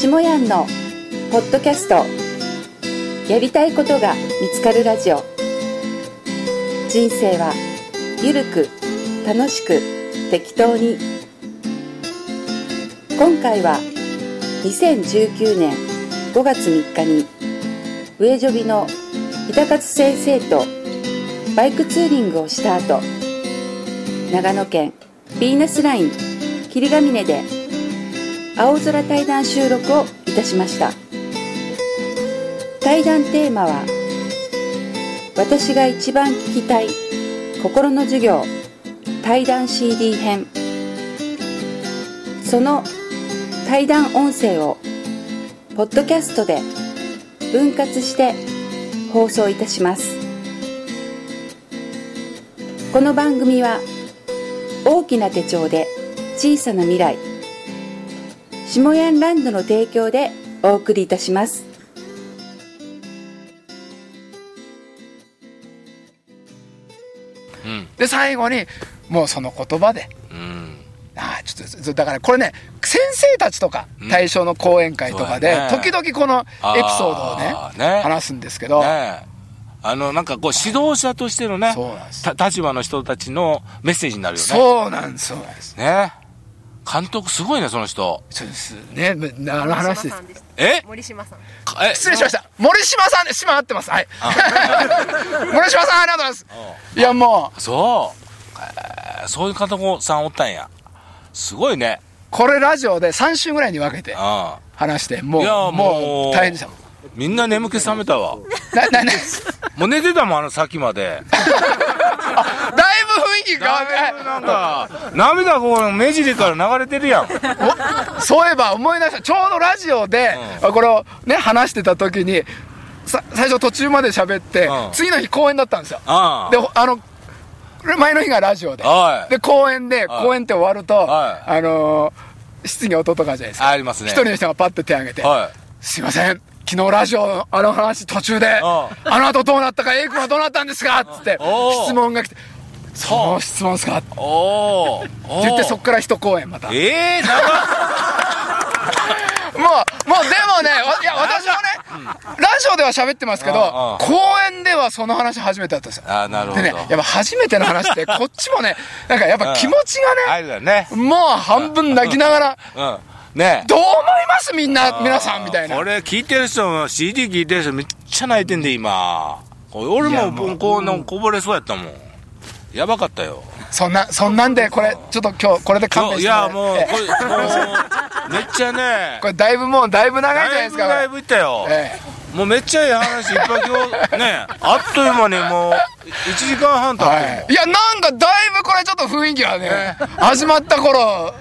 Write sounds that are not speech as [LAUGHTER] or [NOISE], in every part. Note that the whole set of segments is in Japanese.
下やんのポッドキャスト。やりたいことが見つかるラジオ。人生はゆるく楽しく適当に。今回は2019年5月3日に上ジョビの板勝先生とバイクツーリングをした後長野県ヴィーナスライン霧ヶ峰で青空対談収録をいたしました。対談テーマは私が一番聞きたい心の授業対談 CD 編。その対談音声をポッドキャストで分割して放送いたします。この番組は大きな手帳で小さな未来下ヤンランドの提供でお送りいたします。で最後にもうその言葉で。うん。ああちょっとだからこれね先生たちとか対象の講演会とかで、時々このエピソードをねね。話すんですけど、ね。えあのなんかこう指導者としてのね立場の人たちのメッセージになるよね。そうなんですそうなんです。ね監督すごいねその人。そうですね。あの話です。え？森島さん。え？失礼しました。森島さんで島合ってます。はい。[LAUGHS] 森島さんありがとうございます。いやもう。そう、えーそういう監督さんおったんや。すごいね。これラジオで3週ぐらいに分けてあ話してもういやもうもう大変でした。もんみんな眠気覚めたわ。なななもう寝てたもんあの先まで [LAUGHS] だいぶ雰囲気変わってなんか涙こう目尻から流れてるやん。お [LAUGHS] そういえば思い出した。ちょうどラジオで、これをね話してた時にさ最初途中まで喋って、うん。次の日公演だったんですよ。ああ。であの前の日がラジオで、はい。で公演ではい。公演って終わると、はい。あのー質疑応答とかじゃないですか。ありますね。一人の人がパッて手挙げて、はい。すいません昨日ラジオのあの話途中でああ。の後どうなったか A 君はどうなったんですか？っつって質問が来て「その質問ですか?」っておーおー言ってそっから一公演また。もうええー、長っ。[LAUGHS] もうでもねわいや私もねラジオでは喋ってますけど公演ではその話初めてだったんですよ。あなるほど。でねやっぱ初めての話って [LAUGHS] こっちもねなんかやっぱ気持ちがねね。もう半分泣きながらうんねどう思います？みんな皆さんみたいな。これ聞いてる人も CD 聞いてる人めっちゃ泣いてんで今。俺もうもこうのこぼれそうやったもん。やばかったよ。そんなそんなんでこれちょっと今日これで勘弁していやもうこれもうめっちゃね。これだいぶもうだいぶ長いじゃないですか。だいぶだいぶいったよ、えもうめっちゃいい話いっぱい今日ねあっという間にもう1時間半経えってる、はい、いやなんかだいぶこれちょっと雰囲気はね始まった頃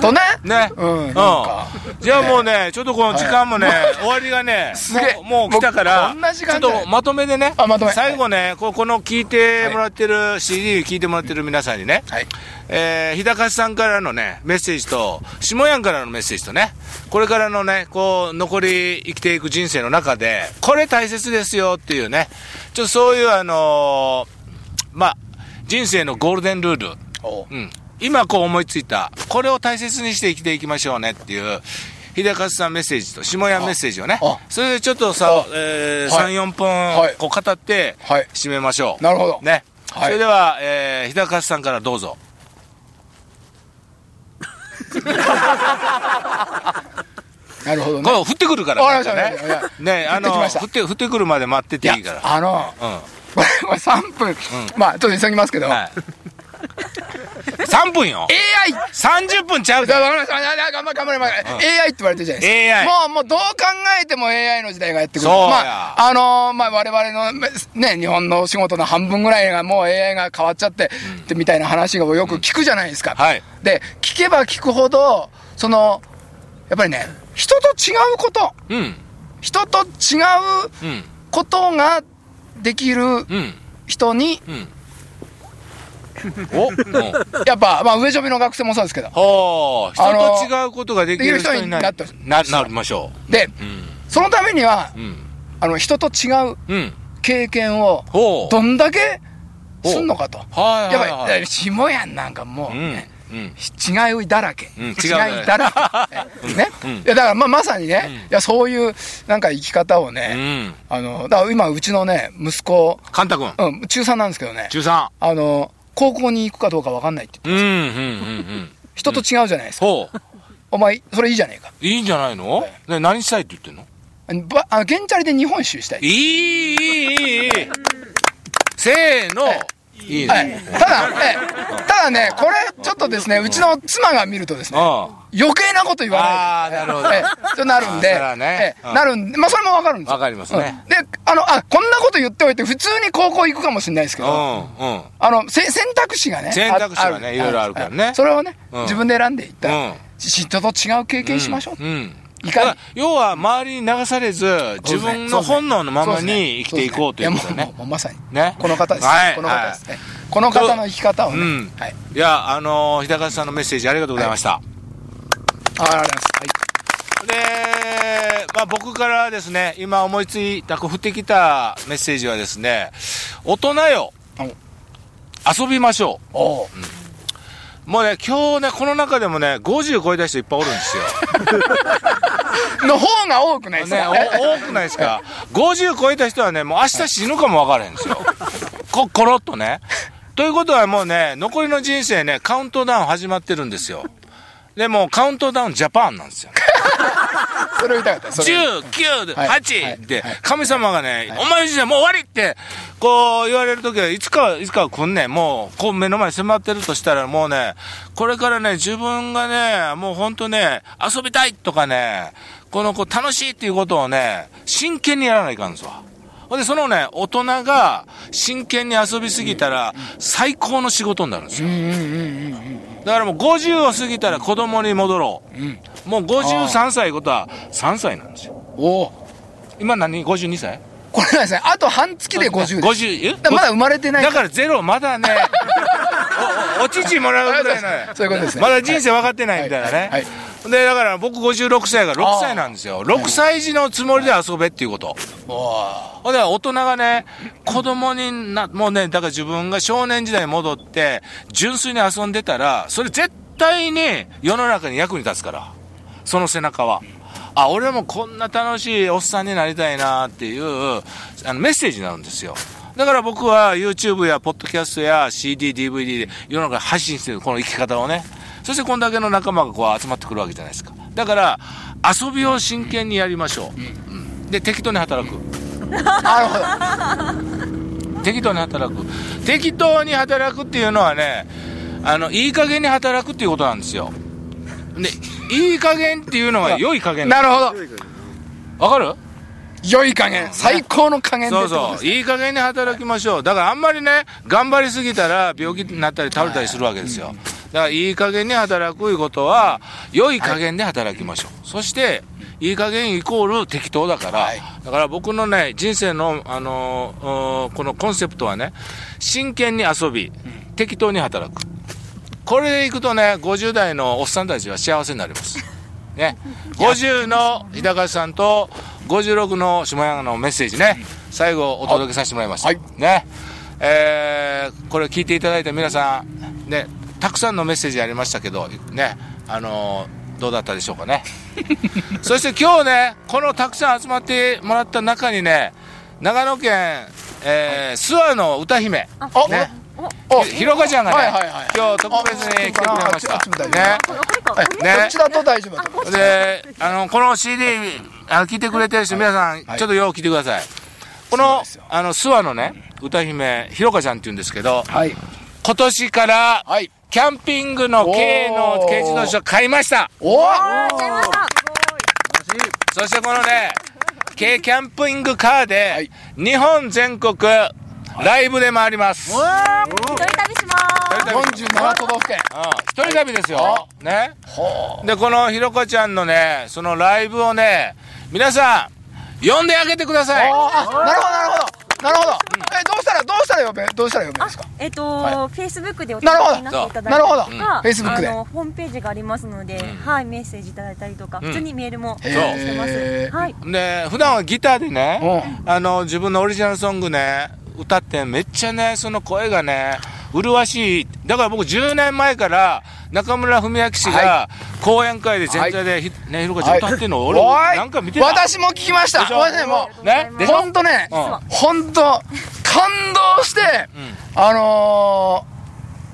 とね。ね。うん。なん。かじゃあもうねちょっとこの時間もね、終わりがねすげえ。もう来たからちょっとまとめでねあまとめ。最後ねここの聞いてもらってる、CD 聞いてもらってる皆さんにね、はい。えー、日高さんからのね、メッセージと、下やんからのメッセージとね、これからのね、こう、残り生きていく人生の中で、これ大切ですよっていうね、ちょっとそういうあのーまあ、人生のゴールデンルール、おう。ん。今こう思いついた、これを大切にして生きていきましょうねっていう、秀勝さんメッセージと下やんメッセージをね。あ、それでちょっとさあ、えーはい。3、4分はい。こう語ってはい。締めましょう。なるほど。ね。はい。それでは、えー、日高さんからどうぞ。[LAUGHS] なるほどね降ってくるからわかりましたね。ね、あの、降って降って、くるまで待ってていいから。あのうん。これこれ3分、まあちょっと急ぎますけど、はい。3分よ。AI 30分ちゃうでじゃあ。わかりました。ああ頑張れ頑張れ頑張れ。AI って言われてるじゃないですか。AI もう、もうどう考えても AI の時代がやってくる。そうやまあ、あのーまあ我々の、ね、日本の仕事の半分ぐらいがもう AI が変わっちゃって、ってみたいな話がよく聞くじゃないですか。はいで、聞けば聞くほど、その、やっぱりね、人と違うこと、うん。人と違ううん。ことができるうん。人に、うん。お [LAUGHS] うん。やっぱ、まあ、上ジョビの学生もそうですけど。人と違うことができる人になできる人にななりましょで、う。うん。そのためには、うん。あの、人と違ううん。経験を。どんだけすんのかと。はいやっ。ぱり、下やんなんかもう、うんねうん違いだらけ、うん違いだらけ、ね？うん。いやだからまあまさにね、いやそういうなんか生き方をね、うん。あのだから今うちのね息子、カンタ君。うん、中3なんですけどね。中3あの高校に行くかどうか分かんないって言ってうんうんうんうん。人と違うじゃないですか、お前それいいじゃねえか。いいんじゃないの？ね何したいって言ってんの？あのばあの現チャリで日本一周したい。いいいいいいいい。せーのいいはい。ね、ただ、ええ。ただね、これ、ちょっとですね、うちの妻が見るとですね、あ余計なこと言わない。あーなるほど。ええ。となるんで、ねうんええ。なるんで、まあ、それもわかるんですよ。わかりますね。うん。で、あの、あ、こんなこと言っておいて、普通に高校行くかもしれないですけうど、んうん。あの、せ選択肢がね、選択肢がねあいろいろあるからね。それをね、うん。自分で選んでいったら、うん。人と違う経験しましょう。うんいか要は周りに流されず自分の本能のままに生きていこうということだね。まさに。ね。この方です。はい。この方ですね。この方の生き方をね、うん。はい。いやあのー、日高さんのメッセージありがとうございました、あありがとうございます。で、まあ、僕からですね今思いついたこう降ってきたメッセージはですね大人よ。遊びましょうもうね今日ねこの中でもね50超えた人いっぱいおるんですよ。[LAUGHS] の方が多くないですね、か、お多くないですか？50超えた人はねもう明日死ぬかも分からへんですよ。こコロッとね。ということはもうね残りの人生ねカウントダウン始まってるんですよ。でもうカウントダウンジャパンなんですよそれを言いたかった。それを10、9、はい8で、神様がね、お前の人生もう終わりって、こう言われるときは、いつかは、いつかは来んねん。もう、こう目の前に迫ってるとしたら、もうね、これからね、自分がね、もう本当ね、遊びたいとかね、このこう楽しいっていうことをね、真剣にやらないかんですわ。ほんで、そのね、大人が真剣に遊びすぎたら、最高の仕事になるんですよ。だからもう50を過ぎたら子供に戻ろう。もう53歳ことは3歳なんですよ。おお今何 ?52 歳これはですね、あと半月で50です。50え？だまだ生まれてない。だからゼロまだね [LAUGHS] おおお乳もらうぐらいのそういうことですねまだ人生分かってないみたいなね、はいはいでだから僕56歳が6歳なんですよ。6歳児のつもりで遊べっていうこと。ほんで大人がね子供になもうねだから自分が少年時代に戻って純粋に遊んでたらそれ絶対に世の中に役に立つから。その背中は。あ俺もこんな楽しいおっさんになりたいなっていうあのメッセージになるんですよ。だから僕は YouTube やポッドキャストや CD、DVD で世の中に配信してるこの生き方をねそしてこんだけの仲間がこう集まってくるわけじゃないですか。だから遊びを真剣にやりましょう、うん。で適当に働く。なるほど。適当に働く。適当に働くっていうのはねあのいい加減に働くっていうことなんですよ。でいい加減っていうのは良い加減。なるほど。わかる？良い加減。最高の加減でそうそう。いい加減に働きましょう。だからあんまりね頑張りすぎたら病気になったり倒れたりするわけですよだからいい加減に働くいうことは良い加減で働きましょう、そしていい加減イコール適当だから、はい。だから僕のね人生の、あのーこのコンセプトはね真剣に遊び適当に働く。これでいくとね50代のおっさんたちは幸せになります。[LAUGHS] ね。50の日高さんと56の下山のメッセージね。最後お届けさせてもらいました、はい。ね。えーこれ聞いていただいた皆さんねたくさんのメッセージありましたけどねあのーどうだったでしょうかね。[LAUGHS] そして今日ねこのたくさん集まってもらった中にね長野県、えー諏訪の歌姫。おね。おひひろかちゃんがね、はいはいはい。今日特別に来てくれました。ねはいね。こっちだと大丈夫。で、あの、この CD、あの、聞いてくれてる人、皆さん、はい。ちょっとよう聞いてください。このあの、諏訪のね、歌姫、ひろかちゃんって言うんですけど、はい。今年から、はい。キャンピングの軽の軽自動車を買いました。おおそしてこのね、軽キャンピングカーで、日本全国、ライブで回ります。一人旅します。47都道府県。うん一人旅ですよ。ね。で、このひろかちゃんのね、そのライブをね、皆さん、呼んであげてください。ああ、なるほど、なるほど。なるほど。え、どうしたら、どうしたら呼べ、どうしたら呼べますか？えっと、はフェイスブックでおなるほどになっていただいたりなるほどとか、うん Facebook であのホームページがありますので、はいメッセージいただいたりとか、ん普通にメールもへしてます。ーはい。で普段はギターでね、うあの自分のオリジナルソングね歌ってめっちゃねその声がね麗しい、だから僕10年前から中村文明氏が講演会で全体でひ、ね、ひろかちゃん歌ってんの、俺なんか見てた。私も聞きました。私ねもう。ね？本当ねうん。本当感動してあのー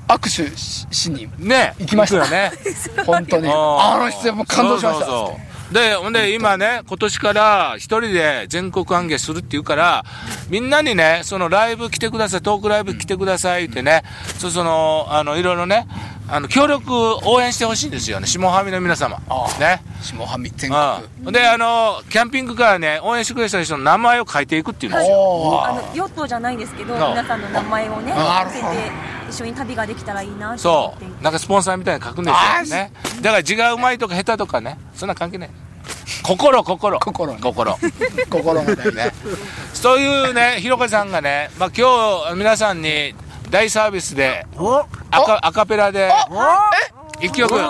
握手ししにね。行きました。よね。本当に。あの人もう感動しましたで、ほんで、今ね、今年から一人で全国歓迎するって言うから、みんなにね、そのライブ来てください、トークライブ来てくださいってね、そその、あの、いろいろね、あの、協力応援してほしいんですよね、下ハミの皆様。ね。下半身全国うん。で、あの、キャンピングカーね、応援してくれた人の名前を書いていくっていうんですよ。あのヨットじゃないんですけど皆さんの名前をね載せて一緒に旅ができたらいいなそう。なんかスポンサーみたいに書くんですよね。だから字がうまいとか下手とかね、そんな関係ない。心、心。心ね心。心が大ね [LAUGHS] そういうね、ひろかさんがね、まあ、今日皆さんに大サービスでアカアカペラで一曲、ちょえ？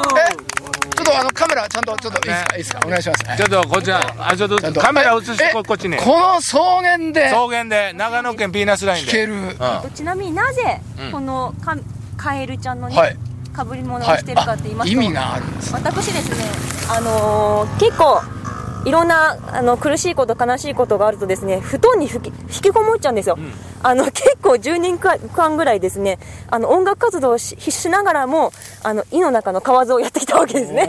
ちょっとあのカメラちゃんとちょっといいですか？お願いします。はいっとこっちら、あちょっとカメラ映してえ？ここっちに。この草原で？草原で長野県ピーナスラインで。聞ける。うん。ちなみになぜうん。このカカエルちゃんのね、はい。かぶり物をはいしてるかって言いますと、あ意味があるんです私ですね、あのー結構いろんなあの苦しいこと悲しいことがあるとですね布団にふき引きこもっちゃうんですよ、あの結構10年間ぐらいですね。あの音楽活動をししながらもあの胃の中の蛙をやってきたわけですね。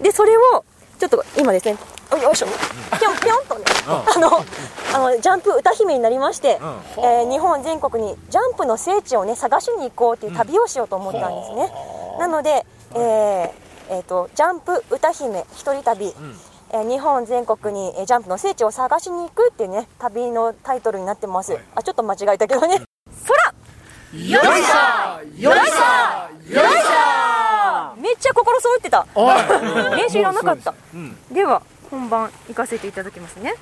でそれをちょっと今ですねよよいしょ。ぴょん [LAUGHS] ぴょんとね、あのあのジャンプ歌姫になりまして、えー日本全国にジャンプの聖地をね探しに行こうっていう旅をしようと思ったんですね、なので、えーえーとジャンプ歌姫一人旅、えー日本全国にえージャンプの聖地を探しに行くっていうね旅のタイトルになってます、あちょっと間違えたけどね。空！よいしょ！よいしょ！よいしめっちゃ心そうってた。練習いらなかった、では本番行かせていただきますね。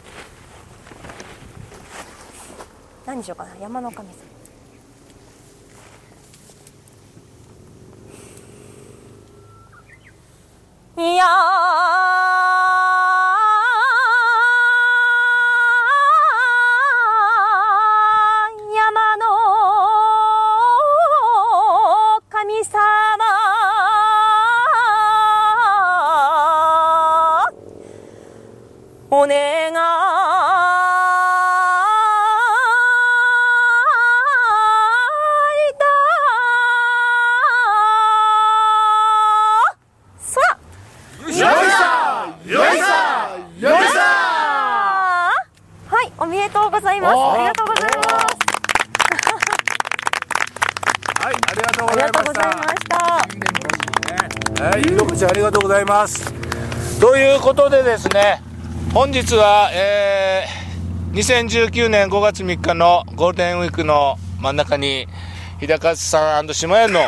何にしようかな？山の神様いはい、ひろこちゃんありがとうございます。ということでですね、本日は、えー、2019年5月3日のゴールデンウィークの真ん中に、日高さん下屋の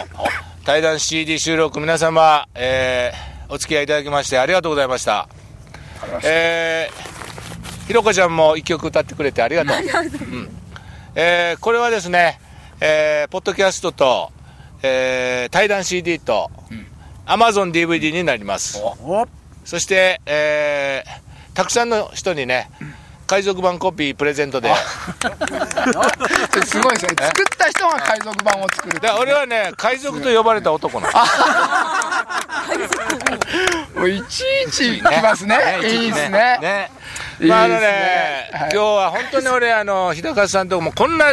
対談 CD 収録皆様、えー、お付き合いいただきましてありがとうございました。えー、ひろこちゃんも一曲歌ってくれてありがとう。うんえーこれはですね、えー、ポッドキャストと、えー、対談 CD と、アマゾン DVD になります。そして、えー、たくさんの人にね、海賊版コピープレゼントで。すごいですね。作った人が海賊版を作る。で俺はね、海賊と呼ばれた男なの。[LAUGHS] もういちいち来ますね。いいですね。ね。いいですね。まああのね、はい。今日は本当に俺、あの、日高さんともこんな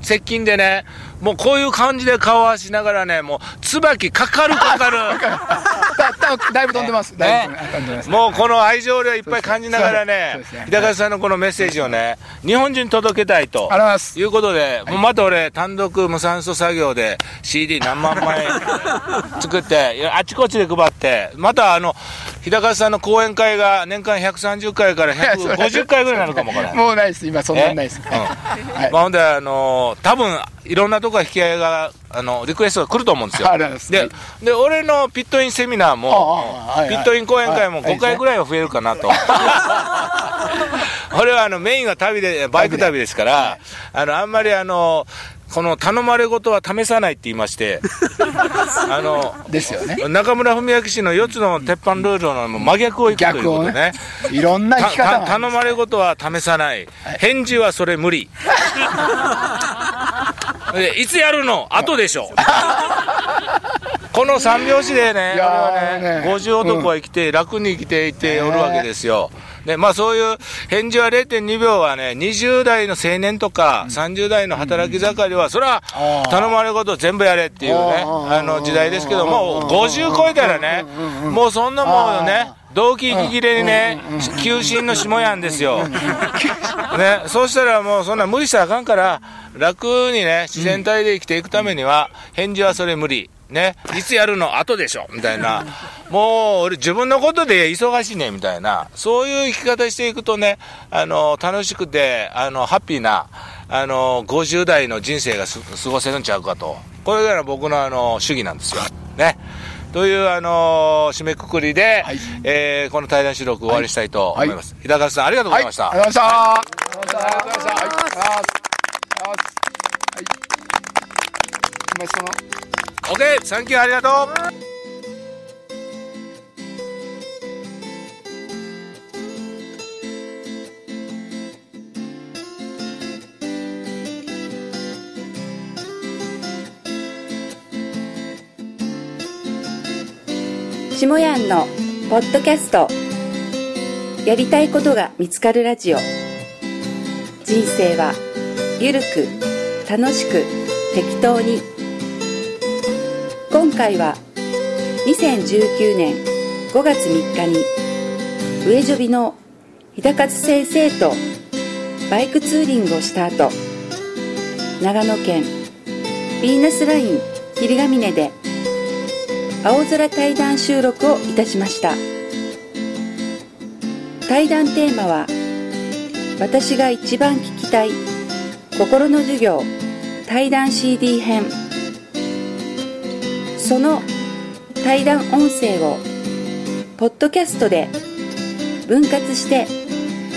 接近でね、もうこういう感じで顔合わしながらね、もう、椿かかるかかる。だ [LAUGHS] だだいぶ飛んでます。だいぶ飛んでます。もうこの愛情を俺はいっぱい感じながらね日高さんのこのメッセージをね、日本中に届けたいといます。いうことで、もうまた俺、単独無酸素作業で CD 何万枚作って、あちこちで配って、またあの、日高さんの講演会が年間130回から150回ぐらいになるかもわから。もうないです。今そんなにないです。うん。はいまあ、ほんで、あの多分いろんなとこから引き合いが、あのリクエストが来ると思うんですよ。でで、俺のピットインセミナーもピットイン講演会もはい5回ぐらいは増えるかなと。[LAUGHS] 俺はあのメインは旅で、バイク旅ですから、あの、あんまりあの、この頼まれ事は試さないって言いまして、[LAUGHS] あの、ですよね。中村文明氏の4つの鉄板ルールの真逆をいくということでね。ね。いろんな生き方頼まれ事は試さない、返事はそれ無理。[LAUGHS] でいつやるの？後でしょ。この三拍子でね、ね50男は生きて、楽に生きていておるわけですよ。で、まあそういう返事は0.2秒はね、20代の青年とか、30代の働き盛りは、それはあー。頼まれることを全部やれっていうね、あの時代ですけども、50超えたらね、もうそんなもんね、動機息切れにね、求心の下やんですよ。[LAUGHS] ね、そうしたらもうそんな無理したらあかんから、楽にね、自然体で生きていくためには、返事はそれ無理。ね、いつやるの後でしょみたいな。もう、俺自分のことで忙しいねみたいな。そういう生き方していくとね、あの、楽しくて、あの、ハッピーな、あの、50代の人生がす過ごせるんちゃうかと。これが僕のあの、主義なんですよ。ね。という、あの締めくくりで、はい。えーこの対談収録終わりにしたいと思います。日高さん、ありがとうございました。はい、ありがとうございました。ありがとうございました。はい、ありがとうござい。ます。はい。お前その OK! サンキューありがとう下やんのポッドキャスト。やりたいことが見つかるラジオ。人生はゆるく楽しく適当に。今回は2019年5月3日に上ジョビの日高津先生とバイクツーリングをした後長野県ヴィーナスライン霧ヶ峰で青空対談収録をいたしました。対談テーマは私が一番聞きたい心の授業対談 CD 編。その対談音声をポッドキャストで分割して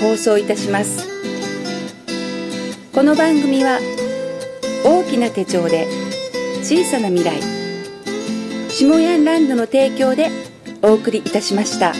放送いたします。この番組は大きな手帳で小さな未来下ヤンランドの提供でお送りいたしました。